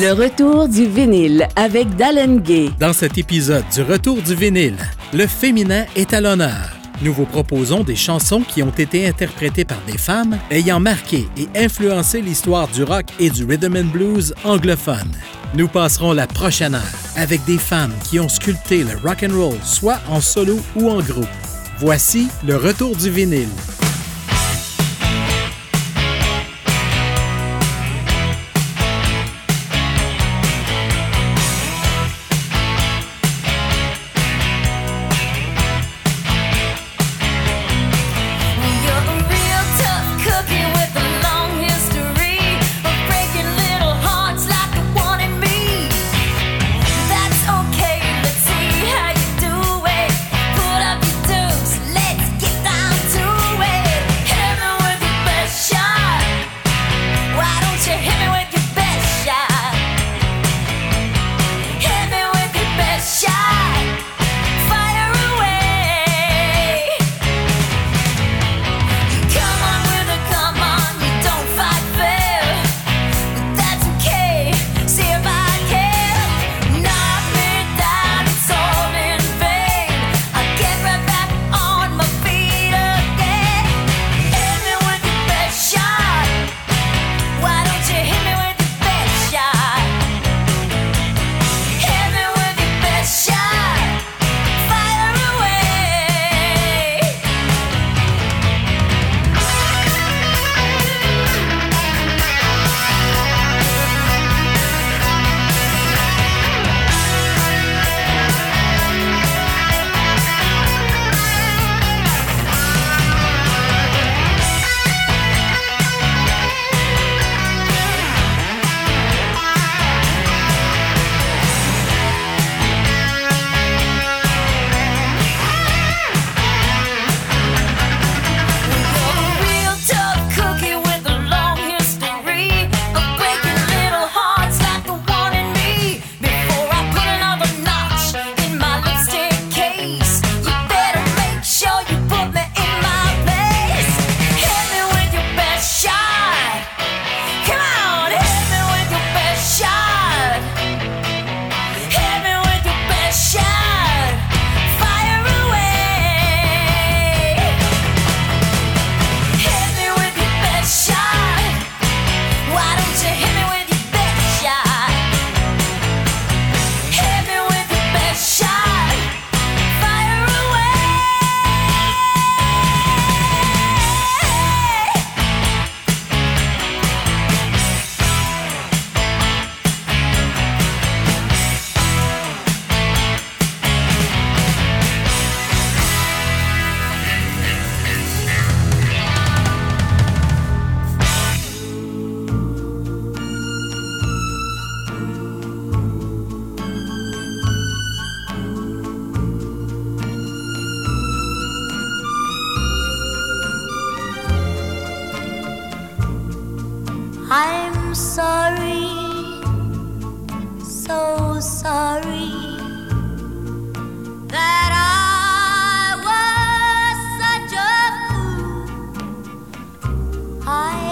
Le retour du vinyle avec Dallin Gay. Dans cet épisode du Retour du vinyle, le féminin est à l'honneur. Nous vous proposons des chansons qui ont été interprétées par des femmes ayant marqué et influencé l'histoire du rock et du rhythm and blues anglophone. Nous passerons la prochaine heure avec des femmes qui ont sculpté le rock and roll soit en solo ou en groupe. Voici le retour du vinyle.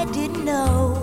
To see. Oh,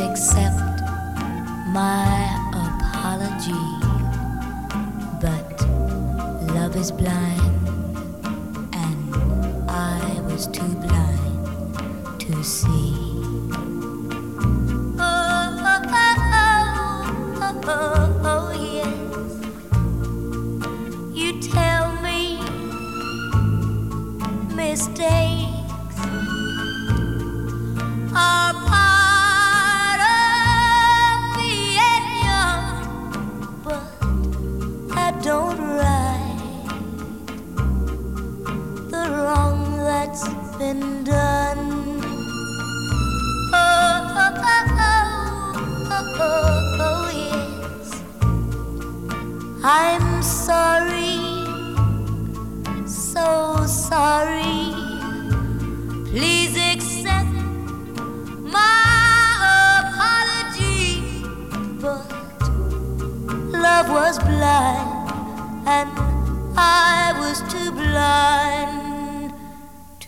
oh, oh.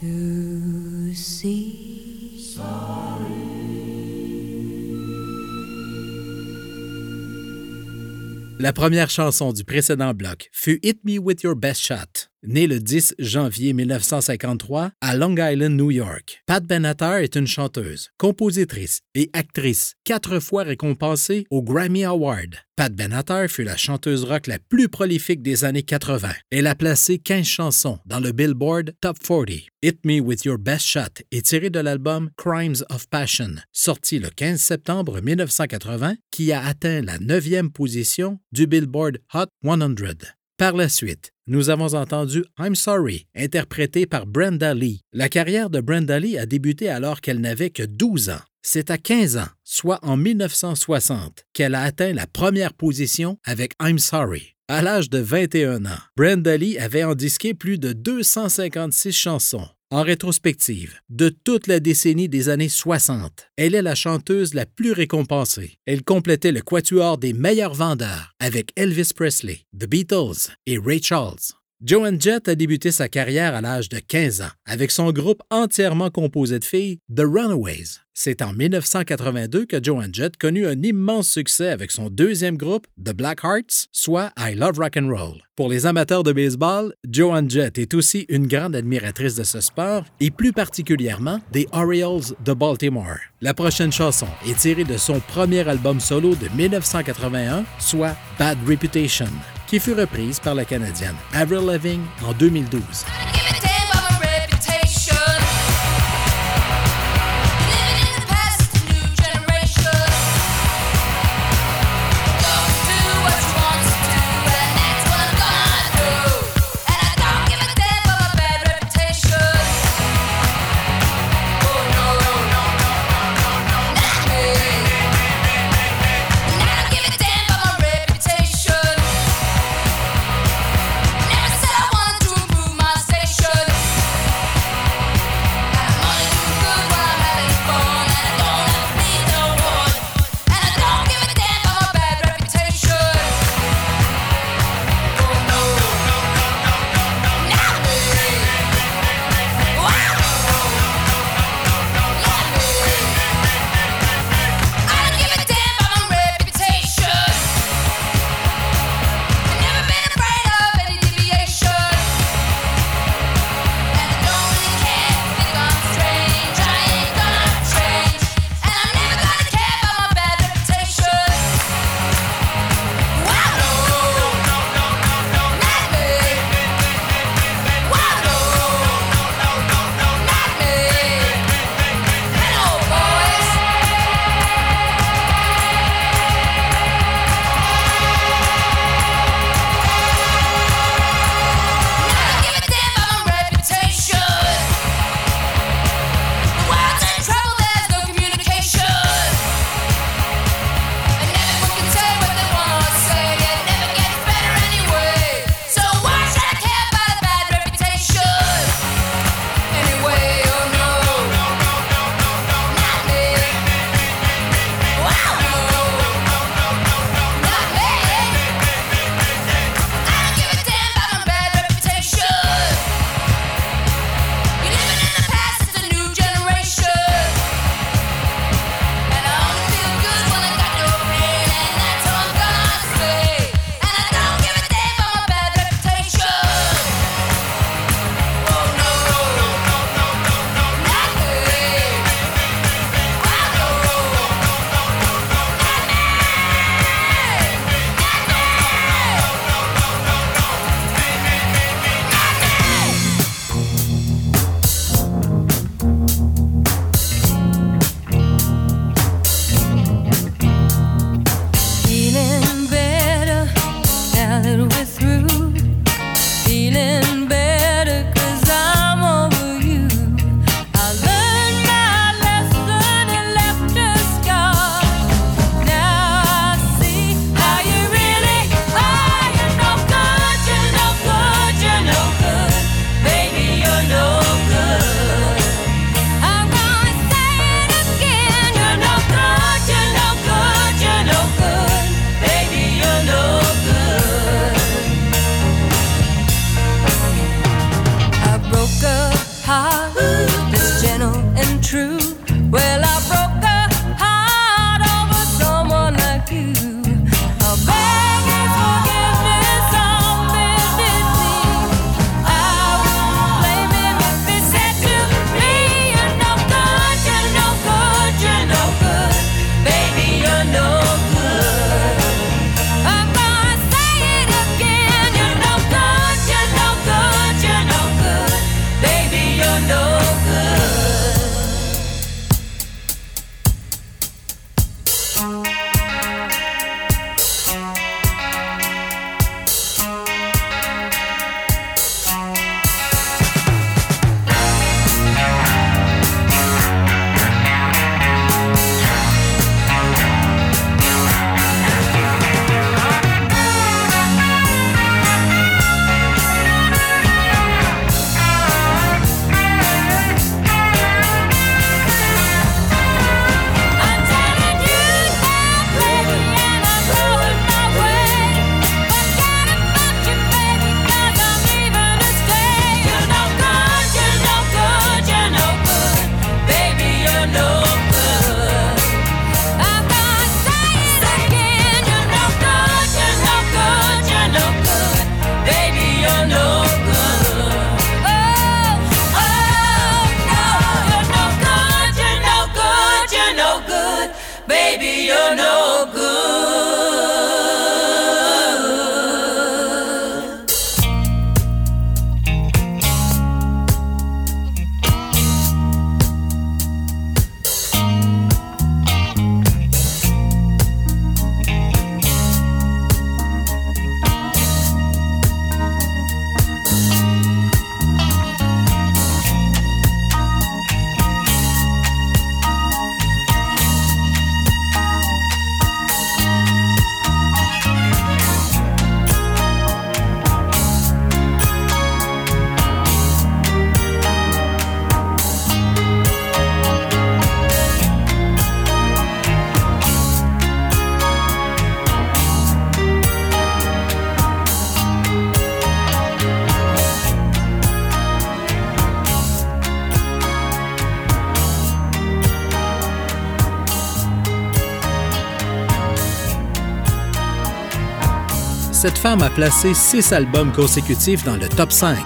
La première chanson du précédent bloc fut Hit Me With Your Best Shot. Née le 10 janvier 1953 à Long Island, New York, Pat Benatar est une chanteuse, compositrice et actrice, quatre fois récompensée au Grammy Award. Pat Benatar fut la chanteuse rock la plus prolifique des années 80. Elle a placé 15 chansons dans le Billboard Top 40. Hit Me With Your Best Shot est tiré de l'album Crimes of Passion, sorti le 15 septembre 1980, qui a atteint la neuvième position du Billboard Hot 100. Par la suite, nous avons entendu I'm Sorry, interprété par Brenda Lee. La carrière de Brenda Lee a débuté alors qu'elle n'avait que 12 ans. C'est à 15 ans, soit en 1960, qu'elle a atteint la première position avec I'm Sorry. À l'âge de 21 ans, Brenda Lee avait endisqué plus de 256 chansons. En rétrospective, de toute la décennie des années 60, elle est la chanteuse la plus récompensée. Elle complétait le quatuor des meilleurs vendeurs avec Elvis Presley, The Beatles et Ray Charles. Joan Jett a débuté sa carrière à l'âge de 15 ans avec son groupe entièrement composé de filles, The Runaways. C'est en 1982 que Joan Jett connut un immense succès avec son deuxième groupe, The Black Hearts, soit I Love Rock and Roll. Pour les amateurs de baseball, Joan Jett est aussi une grande admiratrice de ce sport et plus particulièrement des Orioles de Baltimore. La prochaine chanson est tirée de son premier album solo de 1981, soit Bad Reputation qui fut reprise par la Canadienne Avril Lavigne en 2012. A placé six albums consécutifs dans le top 5.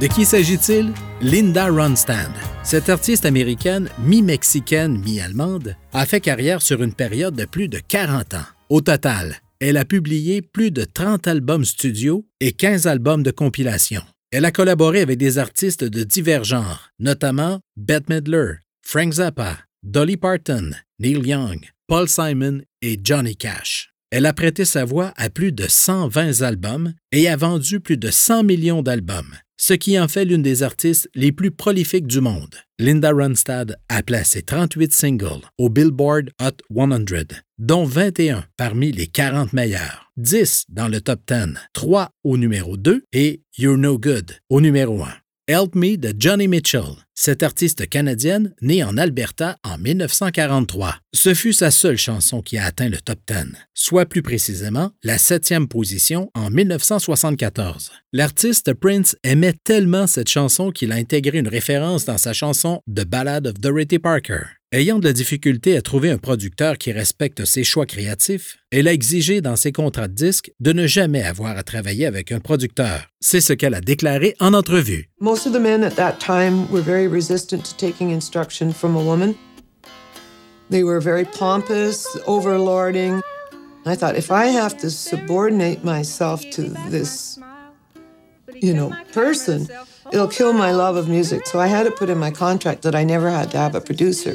De qui s'agit-il? Linda Ronstadt. Cette artiste américaine, mi-mexicaine, mi-allemande, a fait carrière sur une période de plus de 40 ans. Au total, elle a publié plus de 30 albums studio et 15 albums de compilation. Elle a collaboré avec des artistes de divers genres, notamment Bette Midler, Frank Zappa, Dolly Parton, Neil Young, Paul Simon et Johnny Cash. Elle a prêté sa voix à plus de 120 albums et a vendu plus de 100 millions d'albums, ce qui en fait l'une des artistes les plus prolifiques du monde. Linda Ronstadt a placé 38 singles au Billboard Hot 100, dont 21 parmi les 40 meilleurs, 10 dans le top 10, 3 au numéro 2 et You're No Good au numéro 1. Help Me de Johnny Mitchell, cette artiste canadienne née en Alberta en 1943. Ce fut sa seule chanson qui a atteint le top 10, soit plus précisément la septième position en 1974. L'artiste Prince aimait tellement cette chanson qu'il a intégré une référence dans sa chanson The Ballad of Dorothy Parker. Ayant de la difficulté à trouver un producteur qui respecte ses choix créatifs, elle a exigé dans ses contrats de disque de ne jamais avoir à travailler avec un producteur. C'est ce qu'elle a déclaré en entrevue. Most of the men at that time were very resistant to taking instruction from a woman. They were very pompous, overlording. I thought if I have to subordinate myself to this, you know, person, it'll kill my love of music. So I had to put in my contract that I never had to have a producer.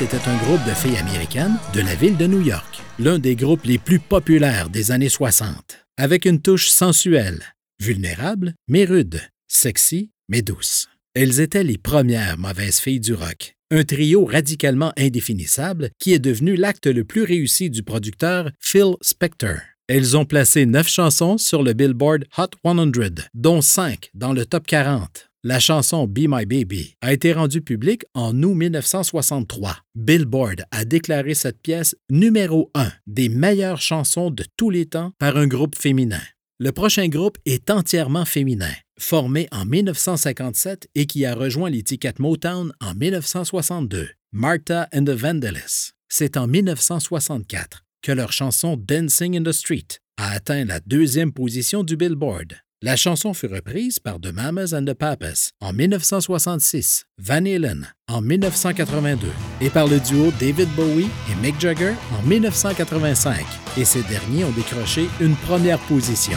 Était un groupe de filles américaines de la ville de New York, l'un des groupes les plus populaires des années 60, avec une touche sensuelle, vulnérable mais rude, sexy mais douce. Elles étaient les premières mauvaises filles du rock, un trio radicalement indéfinissable qui est devenu l'acte le plus réussi du producteur Phil Spector. Elles ont placé neuf chansons sur le Billboard Hot 100, dont cinq dans le top 40. La chanson Be My Baby a été rendue publique en août 1963. Billboard a déclaré cette pièce numéro un des meilleures chansons de tous les temps par un groupe féminin. Le prochain groupe est entièrement féminin, formé en 1957 et qui a rejoint l'étiquette Motown en 1962, Martha and the Vandellas. C'est en 1964 que leur chanson Dancing in the Street a atteint la deuxième position du Billboard. La chanson fut reprise par The Mamas and the Papas en 1966, Van Halen en 1982 et par le duo David Bowie et Mick Jagger en 1985. Et ces derniers ont décroché une première position.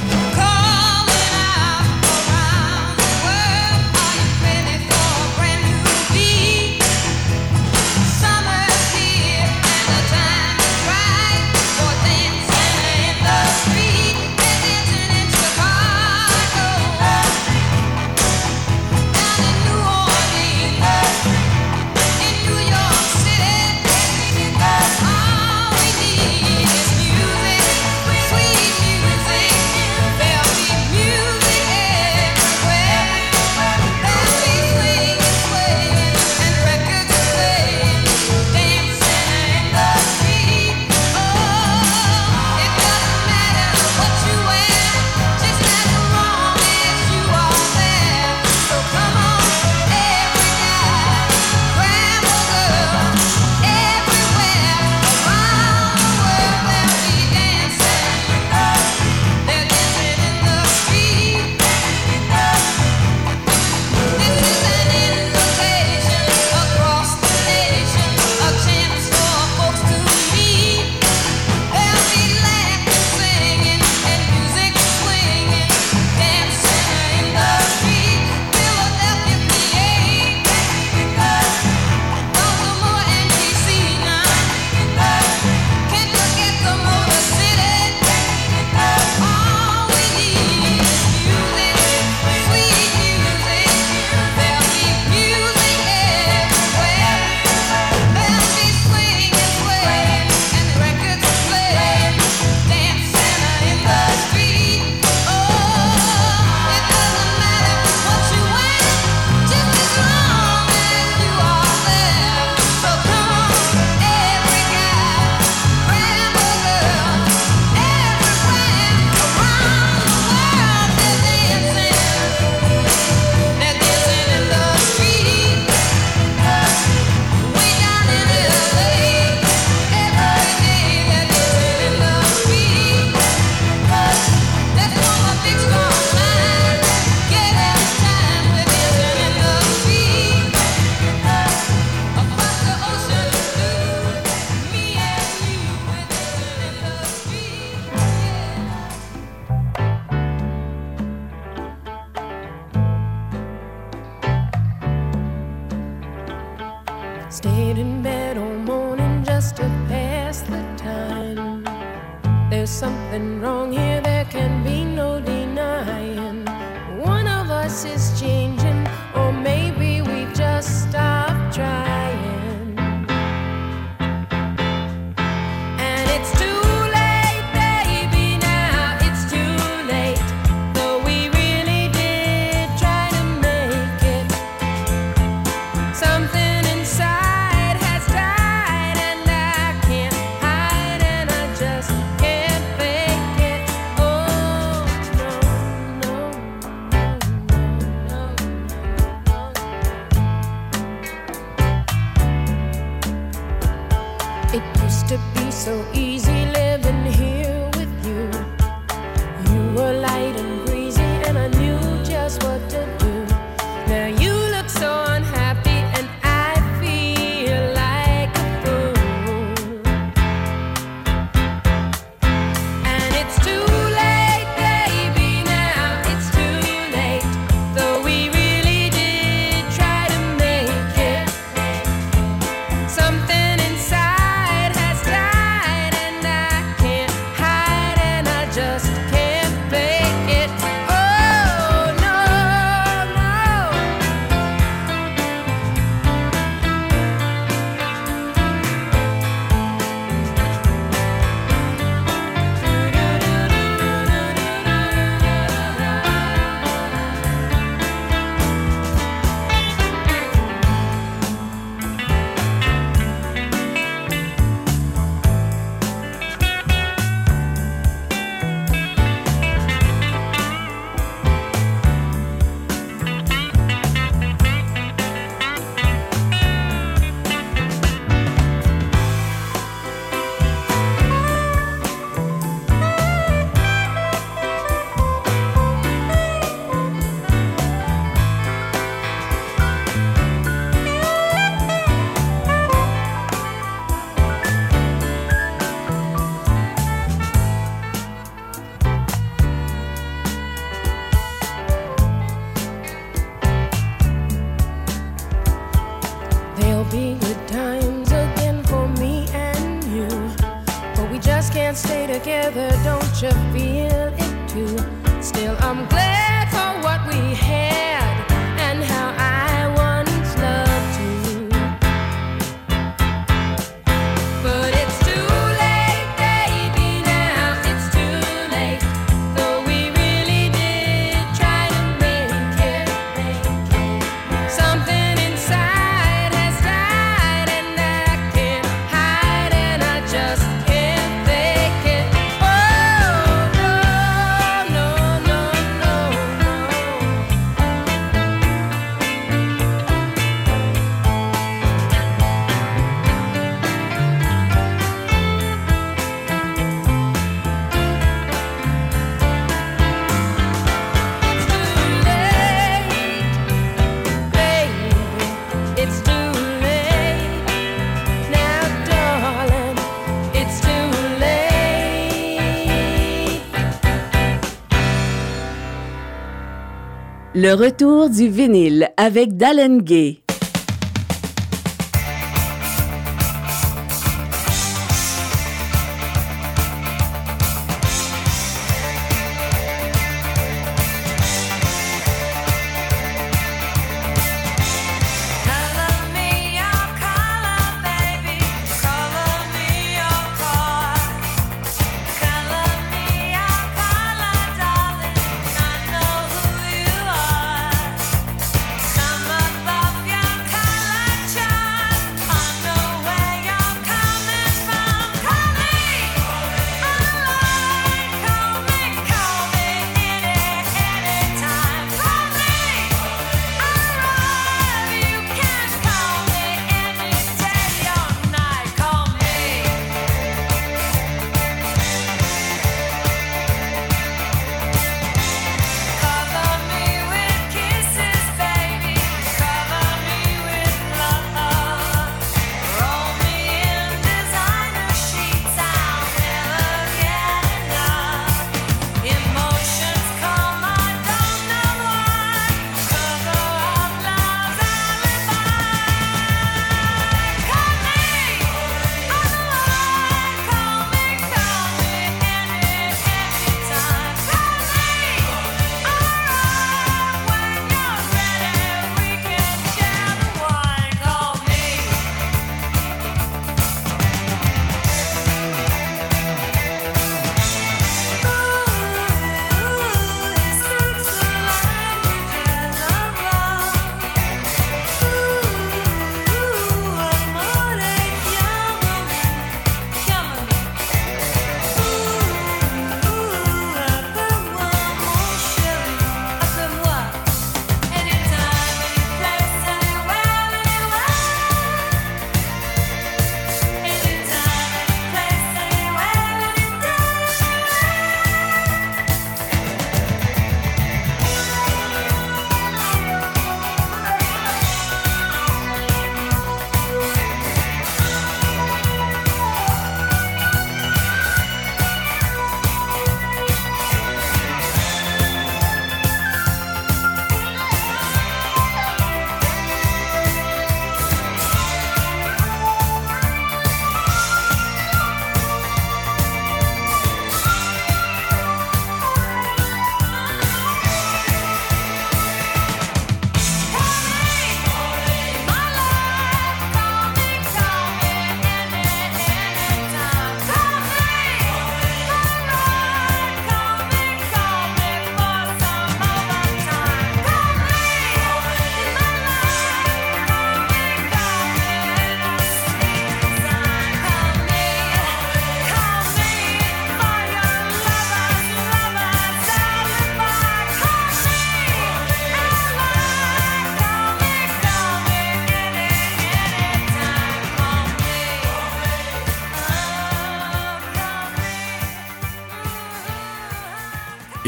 Le retour du vinyle avec Dallengay.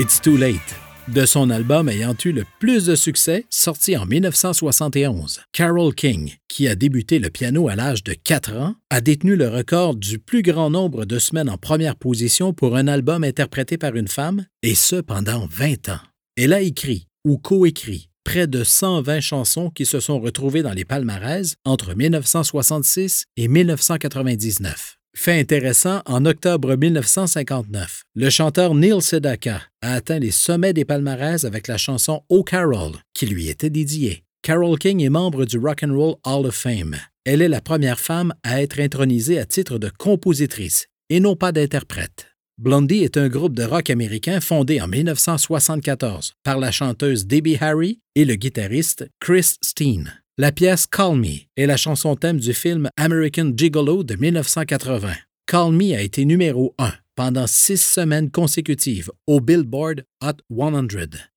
It's Too Late, de son album ayant eu le plus de succès, sorti en 1971. Carole King, qui a débuté le piano à l'âge de 4 ans, a détenu le record du plus grand nombre de semaines en première position pour un album interprété par une femme, et ce pendant 20 ans. Elle a écrit ou coécrit près de 120 chansons qui se sont retrouvées dans les palmarès entre 1966 et 1999. Fait intéressant, en octobre 1959, le chanteur Neil Sedaka a atteint les sommets des palmarès avec la chanson Oh Carol, qui lui était dédiée. Carol King est membre du Rock and Roll Hall of Fame. Elle est la première femme à être intronisée à titre de compositrice et non pas d'interprète. Blondie est un groupe de rock américain fondé en 1974 par la chanteuse Debbie Harry et le guitariste Chris Steen. La pièce Call Me est la chanson thème du film American Gigolo de 1980. Call Me a été numéro 1 pendant six semaines consécutives au Billboard Hot 100.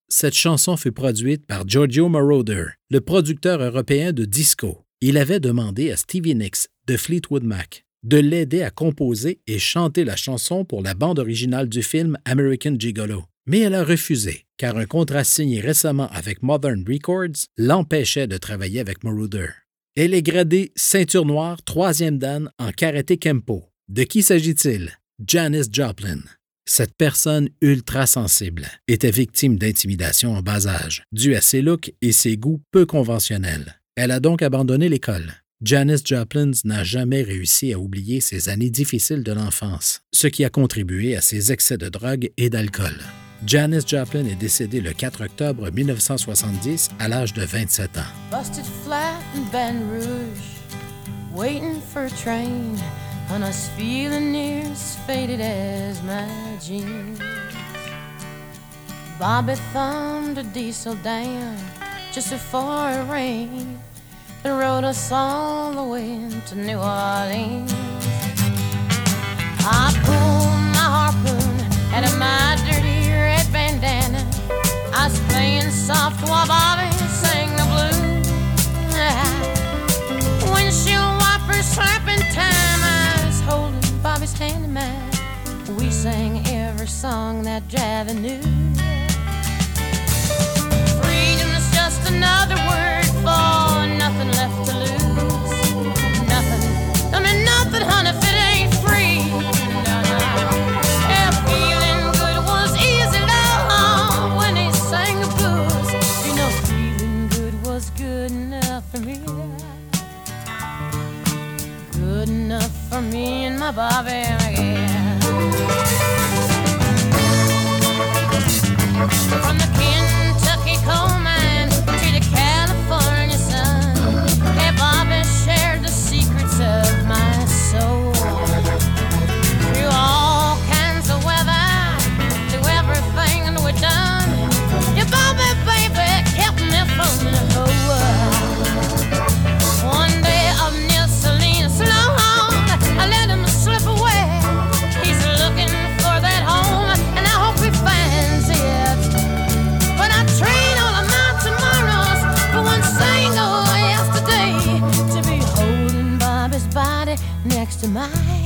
Cette chanson fut produite par Giorgio Moroder, le producteur européen de disco. Il avait demandé à Stevie Nicks de Fleetwood Mac de l'aider à composer et chanter la chanson pour la bande originale du film American Gigolo. Mais elle a refusé, car un contrat signé récemment avec Modern Records l'empêchait de travailler avec Moroder. Elle est gradée ceinture noire troisième dan en karaté kempo. De qui s'agit-il? Janis Joplin. Cette personne ultra sensible était victime d'intimidation en bas âge, due à ses looks et ses goûts peu conventionnels. Elle a donc abandonné l'école. Janis Joplin n'a jamais réussi à oublier ses années difficiles de l'enfance, ce qui a contribué à ses excès de drogue et d'alcool. Janis Joplin est décédée le 4 octobre 1970 à l'âge de 27 ans. Busted flat in Baton Rouge, waiting for a train, and I was feeling near as faded as my jeans. Bobby thumbed a diesel down just before it rained and rode us all the way to New Orleans. I pulled my harpoon out of my dirty I was playing soft while Bobby sang the blues. Windshield wipers slapping time. I was holding Bobby's hand in mine. We sang every song that Javi knew. Me and my Bobby, yeah. From the to mine.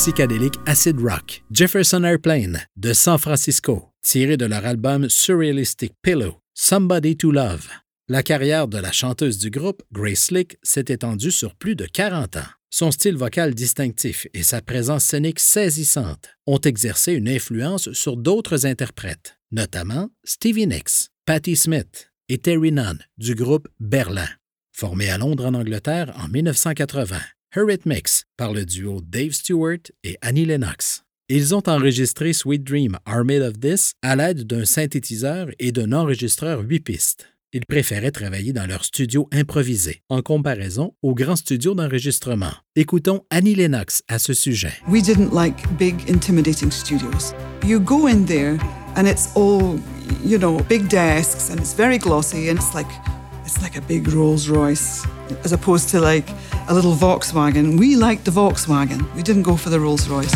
Psychédélique Acid Rock, Jefferson Airplane, de San Francisco, tiré de leur album Surrealistic Pillow, Somebody to Love. La carrière de la chanteuse du groupe, Grace Slick, s'est étendue sur plus de 40 ans. Son style vocal distinctif et sa présence scénique saisissante ont exercé une influence sur d'autres interprètes, notamment Stevie Nicks, Patti Smith et Terry Nunn du groupe Berlin. Formé à Londres en Angleterre en 1980, Eurythmics par le duo Dave Stewart et Annie Lennox. Ils ont enregistré Sweet Dream Are Made of This à l'aide d'un synthétiseur et d'un enregistreur 8 pistes. Ils préféraient travailler dans leur studio improvisé, en comparaison aux grands studios d'enregistrement. Écoutons Annie Lennox à ce sujet. We didn't like big, intimidating studios. You go in there and it's all, you know, big desks and it's very glossy and it's like it's like a big Rolls Royce as opposed to like a little Volkswagen. We liked the Volkswagen. We didn't go for the Rolls Royce.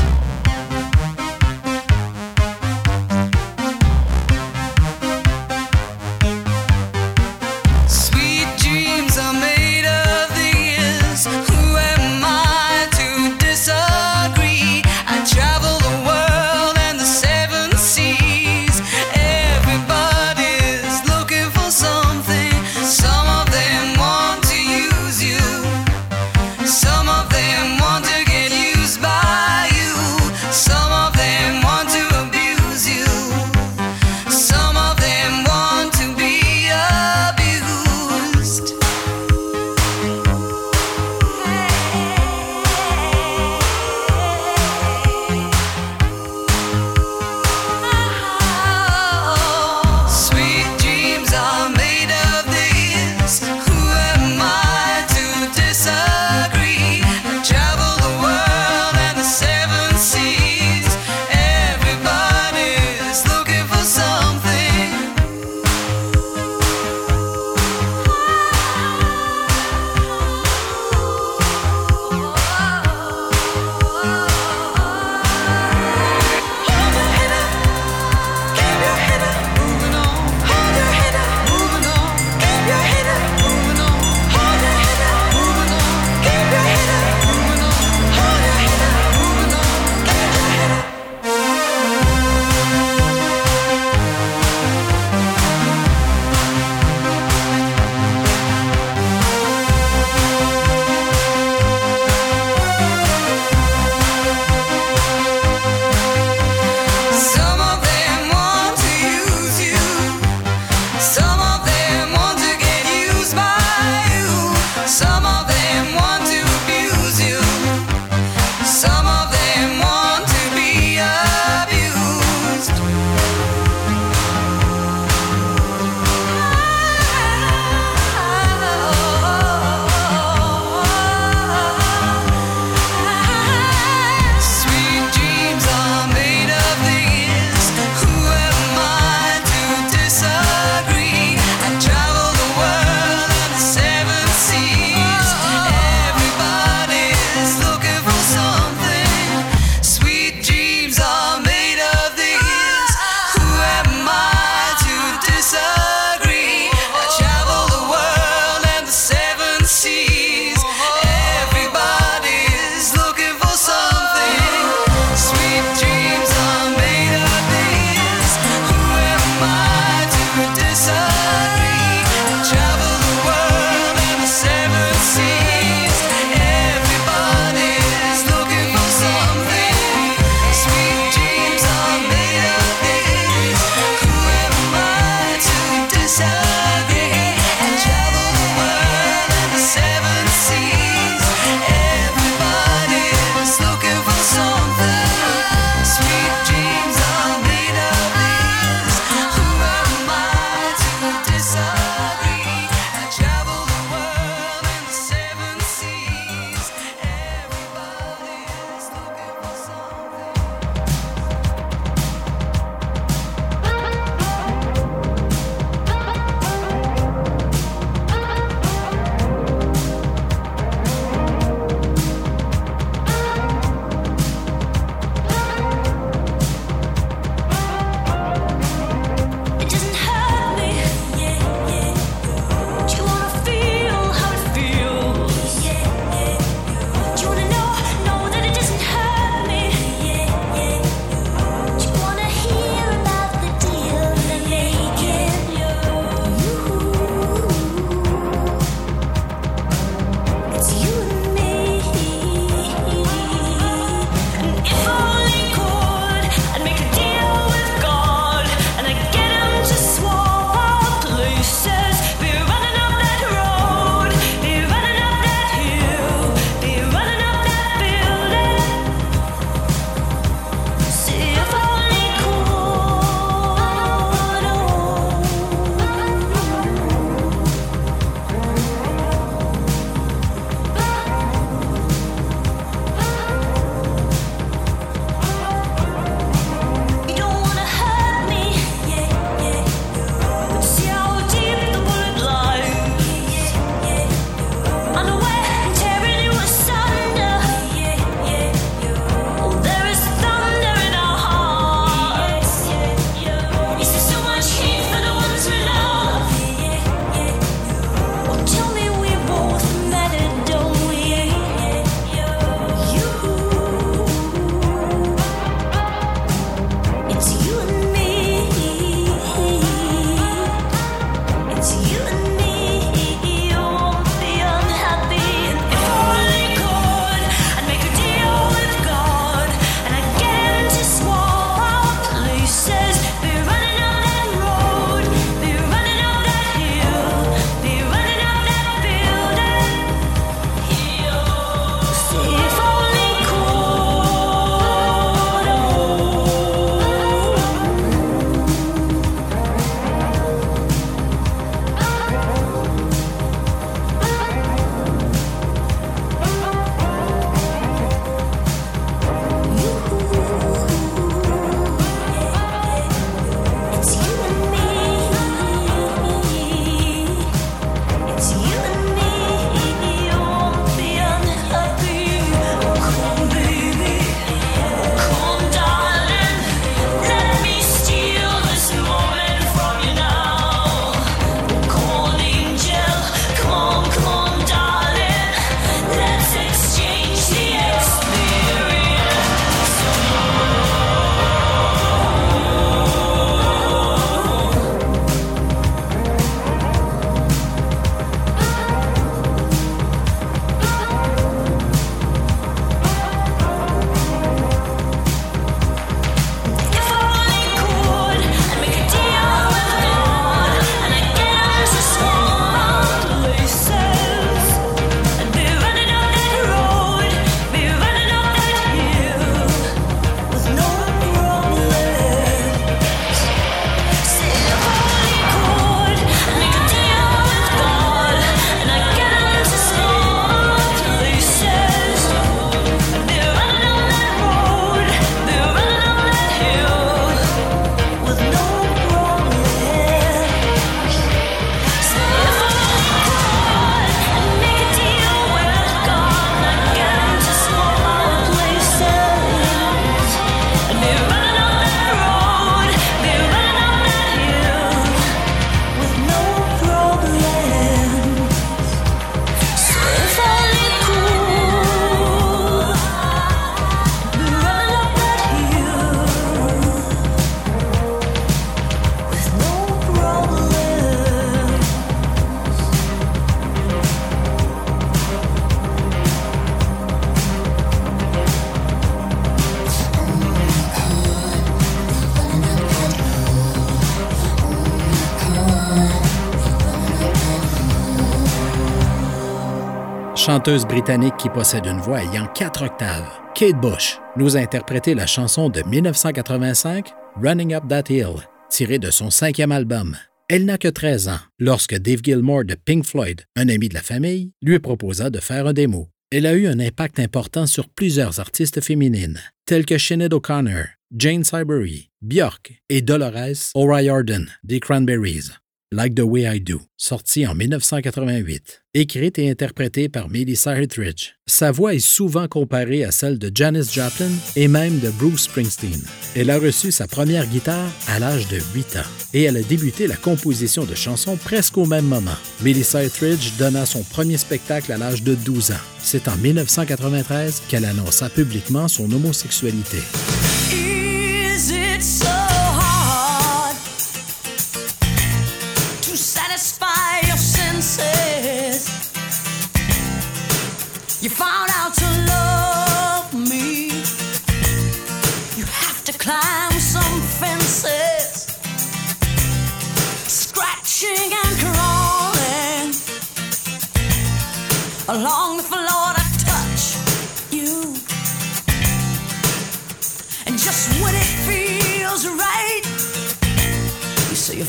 Chanteuse britannique qui possède une voix ayant quatre octaves. Kate Bush nous a interprété la chanson de 1985, Running Up That Hill, tirée de son cinquième album. Elle n'a que 13 ans lorsque Dave Gilmour de Pink Floyd, un ami de la famille, lui proposa de faire un démo. Elle a eu un impact important sur plusieurs artistes féminines, telles que Sinead O'Connor, Jane Siberry, Björk et Dolores O'Riordan des Cranberries. Like the Way I Do, sorti en 1988, écrite et interprétée par Melissa Etheridge. Sa voix est souvent comparée à celle de Janis Joplin et même de Bruce Springsteen. Elle a reçu sa première guitare à l'âge de 8 ans et elle a débuté la composition de chansons presque au même moment. Melissa Etheridge donna son premier spectacle à l'âge de 12 ans. C'est en 1993 qu'elle annonça publiquement son homosexualité.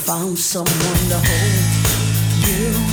Found someone to hold you.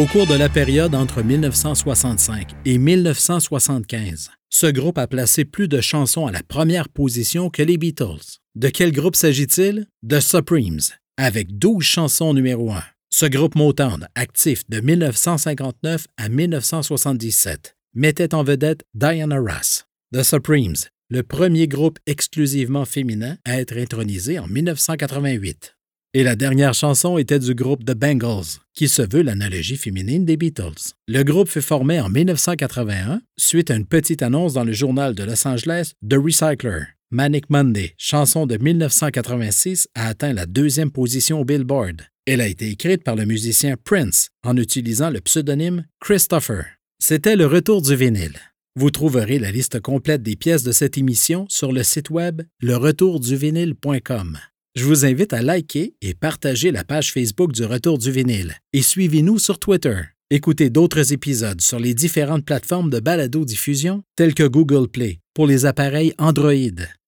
Au cours de la période entre 1965 et 1975, ce groupe a placé plus de chansons à la première position que les Beatles. De quel groupe s'agit-il? The Supremes, avec 12 chansons numéro 1. Ce groupe Motown, actif de 1959 à 1977, mettait en vedette Diana Ross. The Supremes, le premier groupe exclusivement féminin à être intronisé en 1988. Et la dernière chanson était du groupe The Bangles, qui se veut l'analogie féminine des Beatles. Le groupe fut formé en 1981 suite à une petite annonce dans le journal de Los Angeles The Recycler. Manic Monday, chanson de 1986, a atteint la deuxième position au Billboard. Elle a été écrite par le musicien Prince en utilisant le pseudonyme Christopher. C'était le retour du vinyle. Vous trouverez la liste complète des pièces de cette émission sur le site web leretourduvinyle.com. Je vous invite à liker et partager la page Facebook du Retour du vinyle et suivez-nous sur Twitter. Écoutez d'autres épisodes sur les différentes plateformes de balado-diffusion telles que Google Play pour les appareils Android,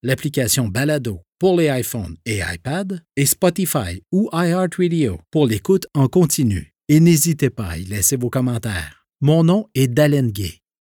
l'application Balado pour les iPhones et iPad et Spotify ou iHeartRadio pour l'écoute en continu. Et n'hésitez pas à y laisser vos commentaires. Mon nom est Dalen Gay